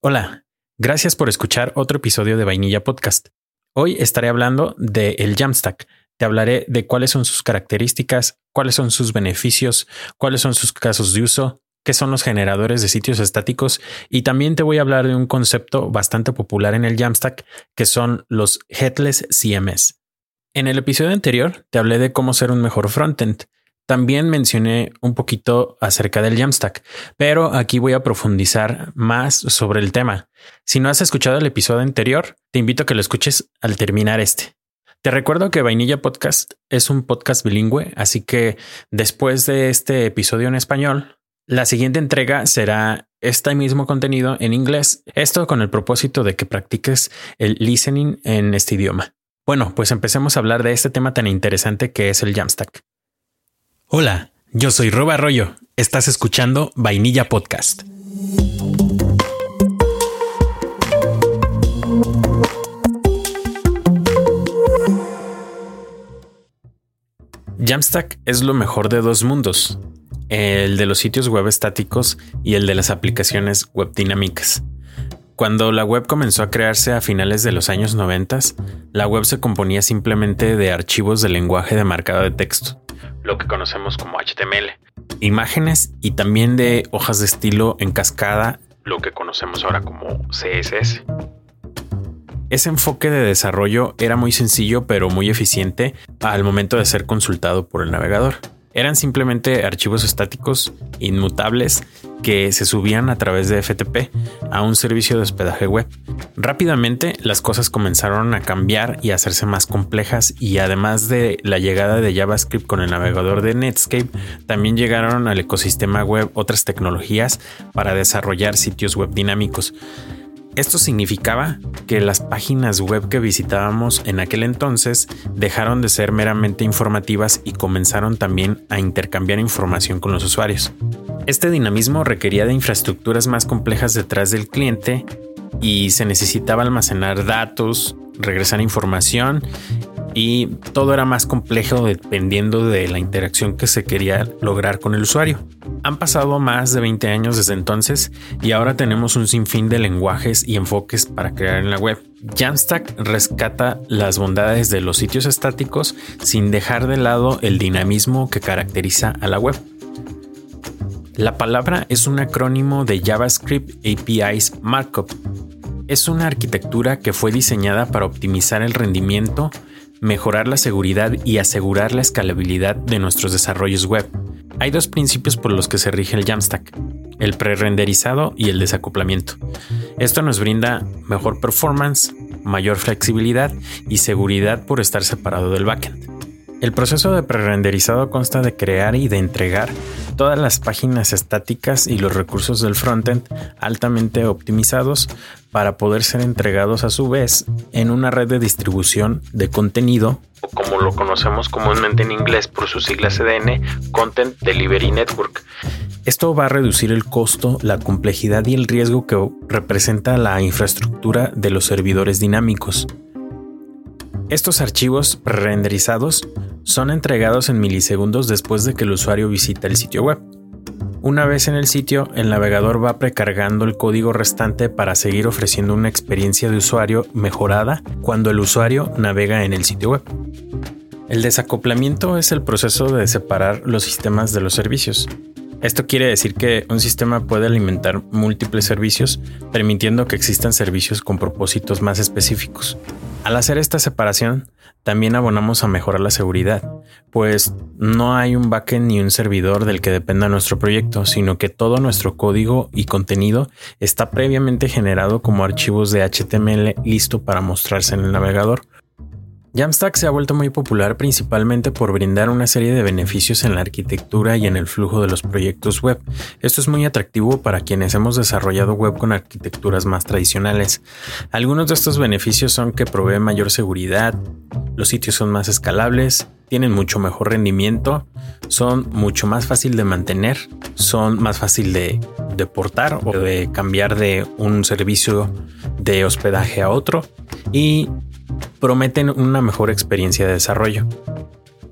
Hola, gracias por escuchar otro episodio de Vainilla Podcast. Hoy estaré hablando de el Jamstack. Te hablaré de cuáles son sus características, cuáles son sus beneficios, cuáles son sus casos de uso, qué son los generadores de sitios estáticos y también te voy a hablar de un concepto bastante popular en el Jamstack que son los Headless CMS. En el episodio anterior te hablé de cómo ser un mejor frontend también mencioné un poquito acerca del Jamstack, pero aquí voy a profundizar más sobre el tema. Si no has escuchado el episodio anterior, te invito a que lo escuches al terminar este. Te recuerdo que Vainilla Podcast es un podcast bilingüe, así que después de este episodio en español, la siguiente entrega será este mismo contenido en inglés, esto con el propósito de que practiques el listening en este idioma. Bueno, pues empecemos a hablar de este tema tan interesante que es el Jamstack. Hola, yo soy Roba Arroyo. Estás escuchando Vainilla Podcast. Jamstack es lo mejor de dos mundos, el de los sitios web estáticos y el de las aplicaciones web dinámicas. Cuando la web comenzó a crearse a finales de los años 90, la web se componía simplemente de archivos de lenguaje de marcado de texto lo que conocemos como HTML, imágenes y también de hojas de estilo en cascada, lo que conocemos ahora como CSS. Ese enfoque de desarrollo era muy sencillo pero muy eficiente al momento de ser consultado por el navegador. Eran simplemente archivos estáticos inmutables que se subían a través de FTP a un servicio de hospedaje web. Rápidamente las cosas comenzaron a cambiar y a hacerse más complejas y además de la llegada de JavaScript con el navegador de Netscape, también llegaron al ecosistema web otras tecnologías para desarrollar sitios web dinámicos. Esto significaba que las páginas web que visitábamos en aquel entonces dejaron de ser meramente informativas y comenzaron también a intercambiar información con los usuarios. Este dinamismo requería de infraestructuras más complejas detrás del cliente y se necesitaba almacenar datos, regresar información y todo era más complejo dependiendo de la interacción que se quería lograr con el usuario. Han pasado más de 20 años desde entonces y ahora tenemos un sinfín de lenguajes y enfoques para crear en la web. Jamstack rescata las bondades de los sitios estáticos sin dejar de lado el dinamismo que caracteriza a la web. La palabra es un acrónimo de JavaScript APIs Markup. Es una arquitectura que fue diseñada para optimizar el rendimiento, mejorar la seguridad y asegurar la escalabilidad de nuestros desarrollos web. Hay dos principios por los que se rige el Jamstack, el prerenderizado y el desacoplamiento. Esto nos brinda mejor performance, mayor flexibilidad y seguridad por estar separado del backend. El proceso de prerenderizado consta de crear y de entregar todas las páginas estáticas y los recursos del frontend altamente optimizados para poder ser entregados a su vez en una red de distribución de contenido o como lo conocemos comúnmente en inglés por sus siglas CDN, Content Delivery Network. Esto va a reducir el costo, la complejidad y el riesgo que representa la infraestructura de los servidores dinámicos. Estos archivos renderizados son entregados en milisegundos después de que el usuario visita el sitio web. Una vez en el sitio, el navegador va precargando el código restante para seguir ofreciendo una experiencia de usuario mejorada cuando el usuario navega en el sitio web. El desacoplamiento es el proceso de separar los sistemas de los servicios. Esto quiere decir que un sistema puede alimentar múltiples servicios, permitiendo que existan servicios con propósitos más específicos. Al hacer esta separación, también abonamos a mejorar la seguridad, pues no hay un backend ni un servidor del que dependa nuestro proyecto, sino que todo nuestro código y contenido está previamente generado como archivos de HTML listo para mostrarse en el navegador Jamstack se ha vuelto muy popular principalmente por brindar una serie de beneficios en la arquitectura y en el flujo de los proyectos web. Esto es muy atractivo para quienes hemos desarrollado web con arquitecturas más tradicionales. Algunos de estos beneficios son que provee mayor seguridad, los sitios son más escalables, tienen mucho mejor rendimiento, son mucho más fácil de mantener, son más fácil de, de portar o de cambiar de un servicio de hospedaje a otro y prometen una mejor experiencia de desarrollo.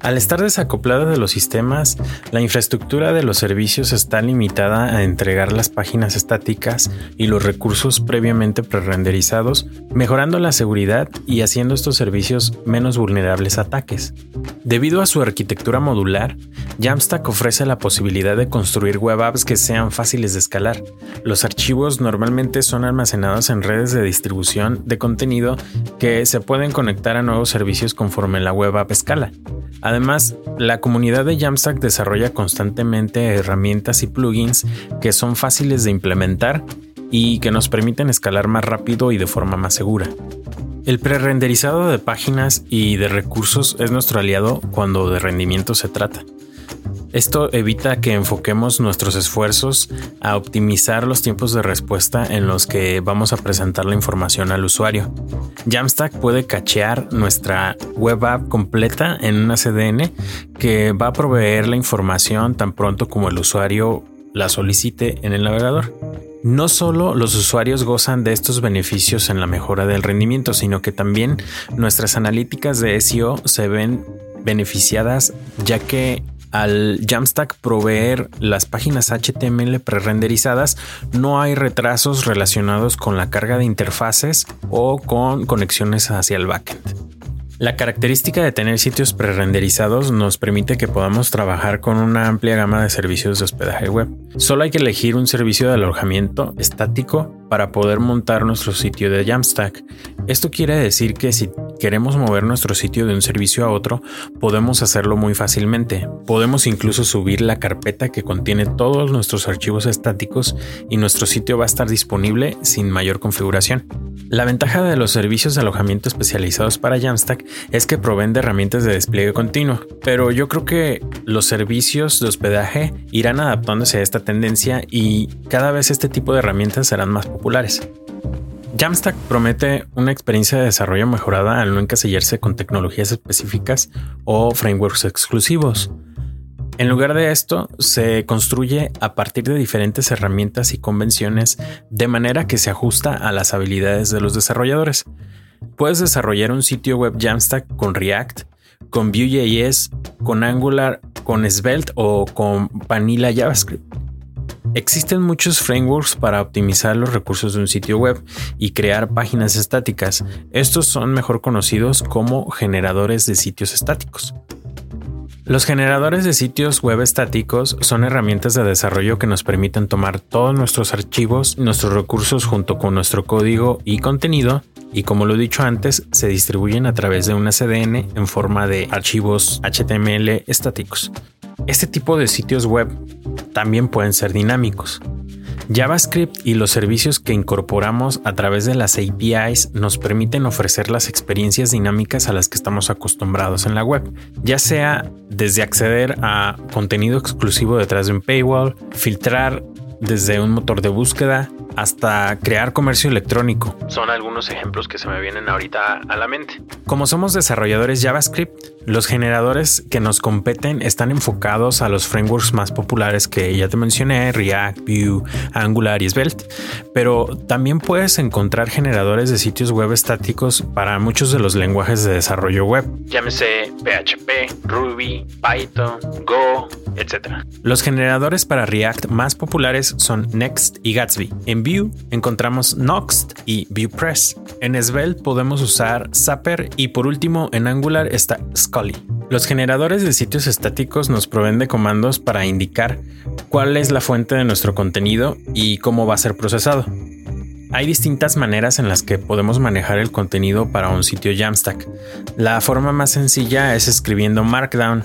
Al estar desacoplada de los sistemas, la infraestructura de los servicios está limitada a entregar las páginas estáticas y los recursos previamente prerenderizados, mejorando la seguridad y haciendo estos servicios menos vulnerables a ataques. Debido a su arquitectura modular, Jamstack ofrece la posibilidad de construir web apps que sean fáciles de escalar. Los archivos normalmente son almacenados en redes de distribución de contenido que se pueden conectar a nuevos servicios conforme la web app escala. Además, la comunidad de Jamstack desarrolla constantemente herramientas y plugins que son fáciles de implementar y que nos permiten escalar más rápido y de forma más segura. El prerenderizado de páginas y de recursos es nuestro aliado cuando de rendimiento se trata. Esto evita que enfoquemos nuestros esfuerzos a optimizar los tiempos de respuesta en los que vamos a presentar la información al usuario. Jamstack puede cachear nuestra web app completa en una CDN que va a proveer la información tan pronto como el usuario la solicite en el navegador. No solo los usuarios gozan de estos beneficios en la mejora del rendimiento, sino que también nuestras analíticas de SEO se ven beneficiadas ya que al Jamstack proveer las páginas HTML prerenderizadas, no hay retrasos relacionados con la carga de interfaces o con conexiones hacia el backend. La característica de tener sitios prerenderizados nos permite que podamos trabajar con una amplia gama de servicios de hospedaje web. Solo hay que elegir un servicio de alojamiento estático para poder montar nuestro sitio de Jamstack. Esto quiere decir que si queremos mover nuestro sitio de un servicio a otro, podemos hacerlo muy fácilmente. Podemos incluso subir la carpeta que contiene todos nuestros archivos estáticos y nuestro sitio va a estar disponible sin mayor configuración. La ventaja de los servicios de alojamiento especializados para Jamstack es que proveen de herramientas de despliegue continuo, pero yo creo que los servicios de hospedaje irán adaptándose a esta tendencia y cada vez este tipo de herramientas serán más populares. Jamstack promete una experiencia de desarrollo mejorada al no encasillarse con tecnologías específicas o frameworks exclusivos. En lugar de esto, se construye a partir de diferentes herramientas y convenciones de manera que se ajusta a las habilidades de los desarrolladores. Puedes desarrollar un sitio web Jamstack con React, con Vue.js, con Angular, con Svelte o con Vanilla JavaScript. Existen muchos frameworks para optimizar los recursos de un sitio web y crear páginas estáticas. Estos son mejor conocidos como generadores de sitios estáticos. Los generadores de sitios web estáticos son herramientas de desarrollo que nos permiten tomar todos nuestros archivos, nuestros recursos junto con nuestro código y contenido y como lo he dicho antes, se distribuyen a través de una CDN en forma de archivos HTML estáticos. Este tipo de sitios web también pueden ser dinámicos. JavaScript y los servicios que incorporamos a través de las APIs nos permiten ofrecer las experiencias dinámicas a las que estamos acostumbrados en la web, ya sea desde acceder a contenido exclusivo detrás de un paywall, filtrar desde un motor de búsqueda, hasta crear comercio electrónico. Son algunos ejemplos que se me vienen ahorita a la mente. Como somos desarrolladores JavaScript, los generadores que nos competen están enfocados a los frameworks más populares que ya te mencioné, React, Vue, Angular y Svelte, pero también puedes encontrar generadores de sitios web estáticos para muchos de los lenguajes de desarrollo web. Llámese PHP, Ruby, Python, Go, etc. Los generadores para React más populares son Next y Gatsby. En Vue encontramos Noxt y VuePress. En Svelte podemos usar Zapper y por último en Angular está Scully. Los generadores de sitios estáticos nos proveen de comandos para indicar cuál es la fuente de nuestro contenido y cómo va a ser procesado. Hay distintas maneras en las que podemos manejar el contenido para un sitio Jamstack. La forma más sencilla es escribiendo Markdown,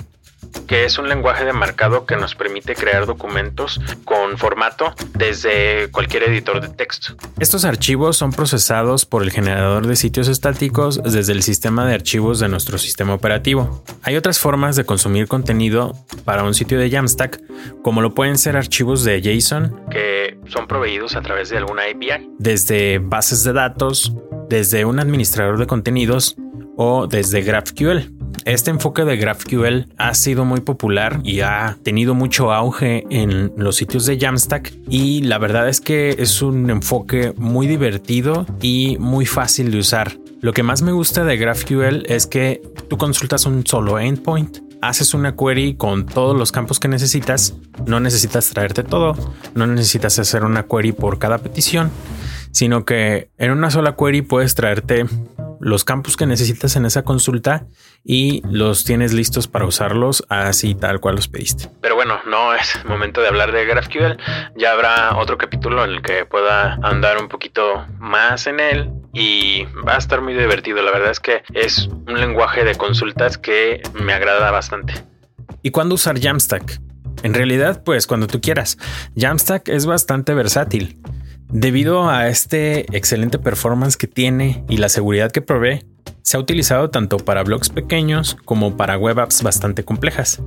que es un lenguaje de marcado que nos permite crear documentos con formato desde cualquier editor de texto. Estos archivos son procesados por el generador de sitios estáticos desde el sistema de archivos de nuestro sistema operativo. Hay otras formas de consumir contenido para un sitio de Jamstack, como lo pueden ser archivos de JSON que son proveídos a través de alguna API, desde bases de datos, desde un administrador de contenidos o desde GraphQL. Este enfoque de GraphQL ha sido muy popular y ha tenido mucho auge en los sitios de Jamstack y la verdad es que es un enfoque muy divertido y muy fácil de usar. Lo que más me gusta de GraphQL es que tú consultas un solo endpoint haces una query con todos los campos que necesitas. No necesitas traerte todo, no necesitas hacer una query por cada petición, sino que en una sola query puedes traerte los campos que necesitas en esa consulta y los tienes listos para usarlos así tal cual los pediste. Pero bueno, no es momento de hablar de GraphQL. Ya habrá otro capítulo en el que pueda andar un poquito más en él y va a estar muy divertido. La verdad es que es un lenguaje de consultas que me agrada bastante. ¿Y cuándo usar Jamstack? En realidad, pues cuando tú quieras. Jamstack es bastante versátil. Debido a este excelente performance que tiene y la seguridad que provee, se ha utilizado tanto para blogs pequeños como para web apps bastante complejas.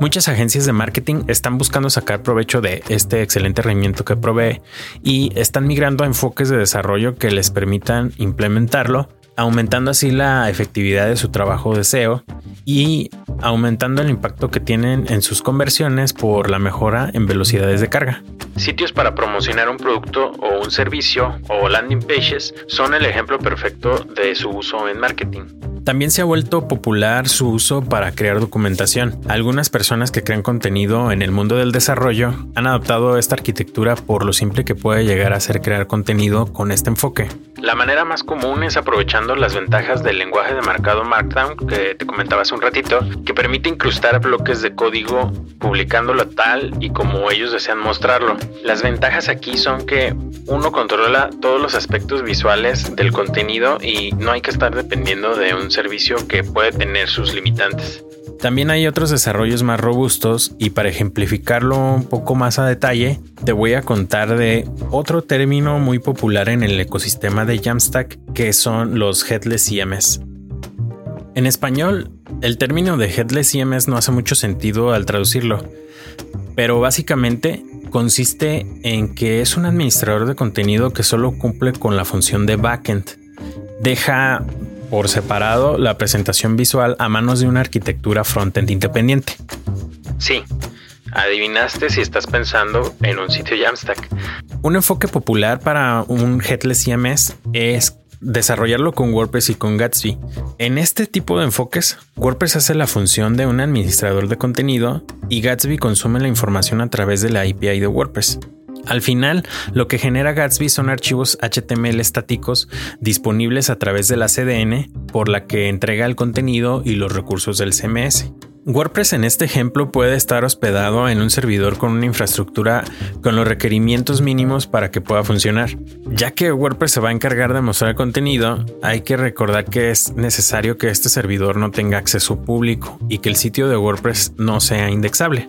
Muchas agencias de marketing están buscando sacar provecho de este excelente rendimiento que provee y están migrando a enfoques de desarrollo que les permitan implementarlo aumentando así la efectividad de su trabajo de SEO y aumentando el impacto que tienen en sus conversiones por la mejora en velocidades de carga. Sitios para promocionar un producto o un servicio o landing pages son el ejemplo perfecto de su uso en marketing. También se ha vuelto popular su uso para crear documentación. Algunas personas que crean contenido en el mundo del desarrollo han adoptado esta arquitectura por lo simple que puede llegar a ser crear contenido con este enfoque. La manera más común es aprovechando las ventajas del lenguaje de marcado Markdown que te comentaba un ratito, que permite incrustar bloques de código publicándolo tal y como ellos desean mostrarlo. Las ventajas aquí son que uno controla todos los aspectos visuales del contenido y no hay que estar dependiendo de un servicio que puede tener sus limitantes. También hay otros desarrollos más robustos y para ejemplificarlo un poco más a detalle, te voy a contar de otro término muy popular en el ecosistema de Jamstack que son los Headless CMS. En español, el término de Headless CMS no hace mucho sentido al traducirlo, pero básicamente consiste en que es un administrador de contenido que solo cumple con la función de backend. Deja por separado la presentación visual a manos de una arquitectura frontend independiente. Sí, adivinaste si estás pensando en un sitio Jamstack. Un enfoque popular para un headless CMS es desarrollarlo con WordPress y con Gatsby. En este tipo de enfoques, WordPress hace la función de un administrador de contenido y Gatsby consume la información a través de la API de WordPress. Al final, lo que genera Gatsby son archivos HTML estáticos disponibles a través de la CDN por la que entrega el contenido y los recursos del CMS. WordPress en este ejemplo puede estar hospedado en un servidor con una infraestructura con los requerimientos mínimos para que pueda funcionar. Ya que WordPress se va a encargar de mostrar el contenido, hay que recordar que es necesario que este servidor no tenga acceso público y que el sitio de WordPress no sea indexable.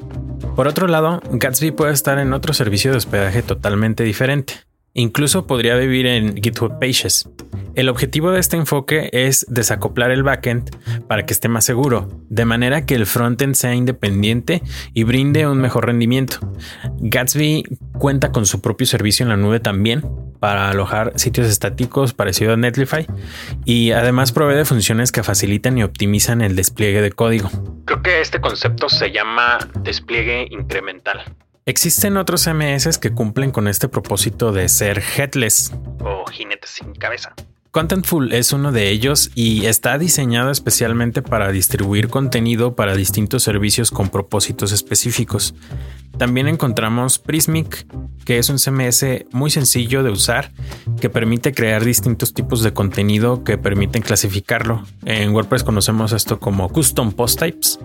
Por otro lado, Gatsby puede estar en otro servicio de hospedaje totalmente diferente. Incluso podría vivir en GitHub Pages. El objetivo de este enfoque es desacoplar el backend para que esté más seguro, de manera que el frontend sea independiente y brinde un mejor rendimiento. Gatsby cuenta con su propio servicio en la nube también para alojar sitios estáticos parecido a Netlify y además provee de funciones que facilitan y optimizan el despliegue de código. Creo que este concepto se llama despliegue incremental. Existen otros CMS que cumplen con este propósito de ser headless o jinetes sin cabeza. Contentful es uno de ellos y está diseñado especialmente para distribuir contenido para distintos servicios con propósitos específicos. También encontramos Prismic, que es un CMS muy sencillo de usar que permite crear distintos tipos de contenido que permiten clasificarlo. En WordPress conocemos esto como custom post types.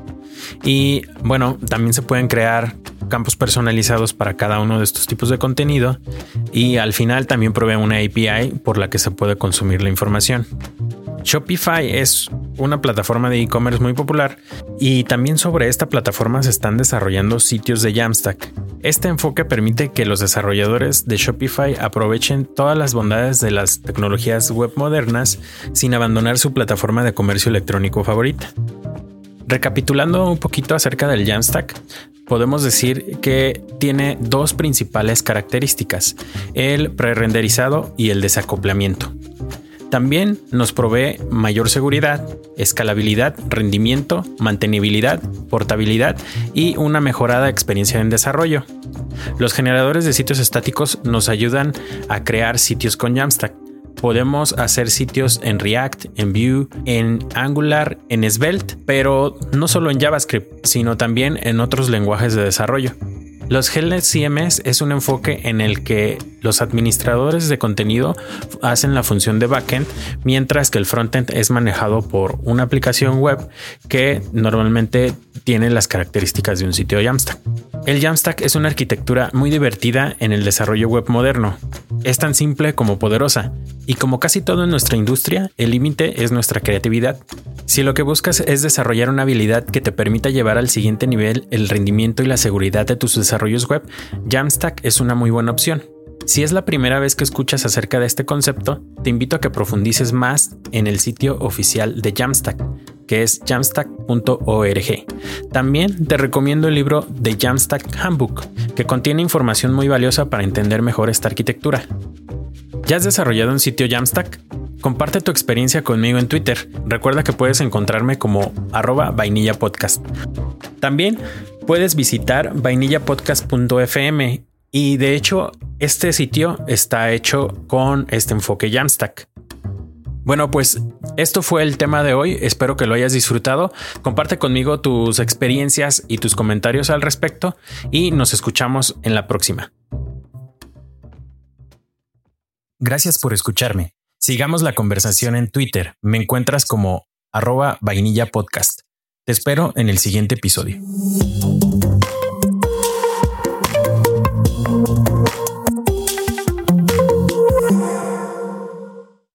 Y bueno, también se pueden crear campos personalizados para cada uno de estos tipos de contenido y al final también provee una API por la que se puede consumir la información. Shopify es una plataforma de e-commerce muy popular y también sobre esta plataforma se están desarrollando sitios de Jamstack. Este enfoque permite que los desarrolladores de Shopify aprovechen todas las bondades de las tecnologías web modernas sin abandonar su plataforma de comercio electrónico favorita. Recapitulando un poquito acerca del Jamstack, podemos decir que tiene dos principales características, el prerenderizado y el desacoplamiento. También nos provee mayor seguridad, escalabilidad, rendimiento, mantenibilidad, portabilidad y una mejorada experiencia en desarrollo. Los generadores de sitios estáticos nos ayudan a crear sitios con Jamstack, podemos hacer sitios en React, en Vue, en Angular, en Svelte, pero no solo en JavaScript, sino también en otros lenguajes de desarrollo. Los Helnet CMS es un enfoque en el que los administradores de contenido hacen la función de backend, mientras que el frontend es manejado por una aplicación web que normalmente tiene las características de un sitio Jamstack. El Jamstack es una arquitectura muy divertida en el desarrollo web moderno. Es tan simple como poderosa, y como casi todo en nuestra industria, el límite es nuestra creatividad. Si lo que buscas es desarrollar una habilidad que te permita llevar al siguiente nivel el rendimiento y la seguridad de tus desarrollos web, Jamstack es una muy buena opción. Si es la primera vez que escuchas acerca de este concepto, te invito a que profundices más en el sitio oficial de Jamstack, que es jamstack.org. También te recomiendo el libro The Jamstack Handbook, que contiene información muy valiosa para entender mejor esta arquitectura. ¿Ya has desarrollado un sitio Jamstack? Comparte tu experiencia conmigo en Twitter. Recuerda que puedes encontrarme como arroba vainillapodcast. También puedes visitar vainillapodcast.fm y de hecho este sitio está hecho con este enfoque Jamstack. Bueno, pues esto fue el tema de hoy. Espero que lo hayas disfrutado. Comparte conmigo tus experiencias y tus comentarios al respecto y nos escuchamos en la próxima. Gracias por escucharme. Sigamos la conversación en Twitter. Me encuentras como arroba vainilla podcast. Te espero en el siguiente episodio.